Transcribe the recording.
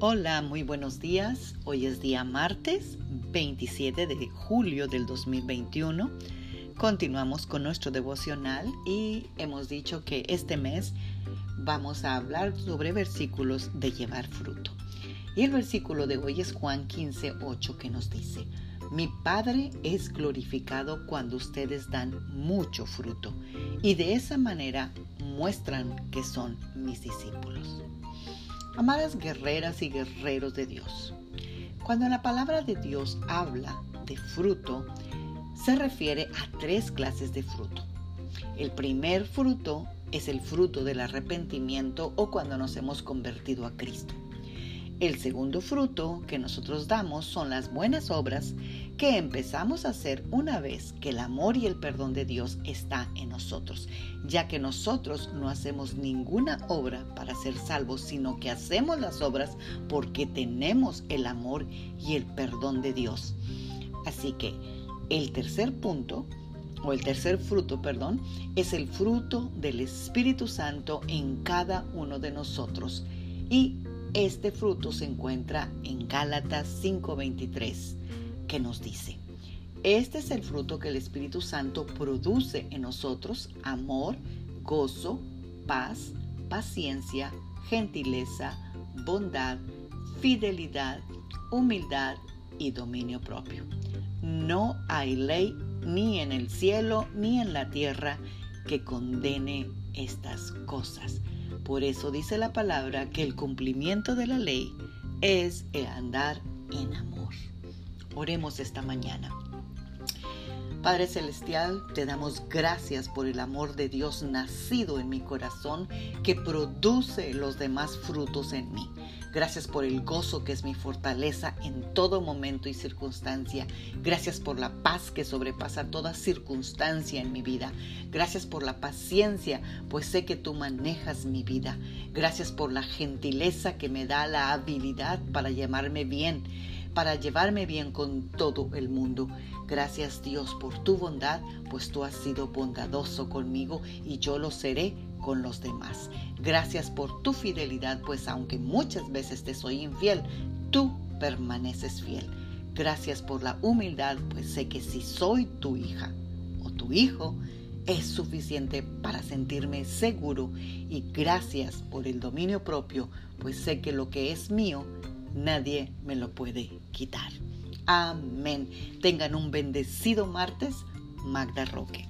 Hola, muy buenos días. Hoy es día martes 27 de julio del 2021. Continuamos con nuestro devocional y hemos dicho que este mes vamos a hablar sobre versículos de llevar fruto. Y el versículo de hoy es Juan 15, 8 que nos dice, mi Padre es glorificado cuando ustedes dan mucho fruto y de esa manera muestran que son mis discípulos. Amadas guerreras y guerreros de Dios, cuando la palabra de Dios habla de fruto, se refiere a tres clases de fruto. El primer fruto es el fruto del arrepentimiento o cuando nos hemos convertido a Cristo. El segundo fruto que nosotros damos son las buenas obras que empezamos a hacer una vez que el amor y el perdón de Dios está en nosotros, ya que nosotros no hacemos ninguna obra para ser salvos, sino que hacemos las obras porque tenemos el amor y el perdón de Dios. Así que el tercer punto o el tercer fruto, perdón, es el fruto del Espíritu Santo en cada uno de nosotros. Y este fruto se encuentra en Gálatas 5:23, que nos dice, este es el fruto que el Espíritu Santo produce en nosotros, amor, gozo, paz, paciencia, gentileza, bondad, fidelidad, humildad y dominio propio. No hay ley ni en el cielo ni en la tierra que condene estas cosas. Por eso dice la palabra que el cumplimiento de la ley es el andar en amor. Oremos esta mañana. Padre Celestial, te damos gracias por el amor de Dios nacido en mi corazón que produce los demás frutos en mí. Gracias por el gozo que es mi fortaleza en todo momento y circunstancia. Gracias por la paz que sobrepasa toda circunstancia en mi vida. Gracias por la paciencia, pues sé que tú manejas mi vida. Gracias por la gentileza que me da la habilidad para llamarme bien para llevarme bien con todo el mundo. Gracias Dios por tu bondad, pues tú has sido bondadoso conmigo y yo lo seré con los demás. Gracias por tu fidelidad, pues aunque muchas veces te soy infiel, tú permaneces fiel. Gracias por la humildad, pues sé que si soy tu hija o tu hijo, es suficiente para sentirme seguro y gracias por el dominio propio, pues sé que lo que es mío, nadie me lo puede quitar. Amén. Tengan un bendecido martes, Magda Roque.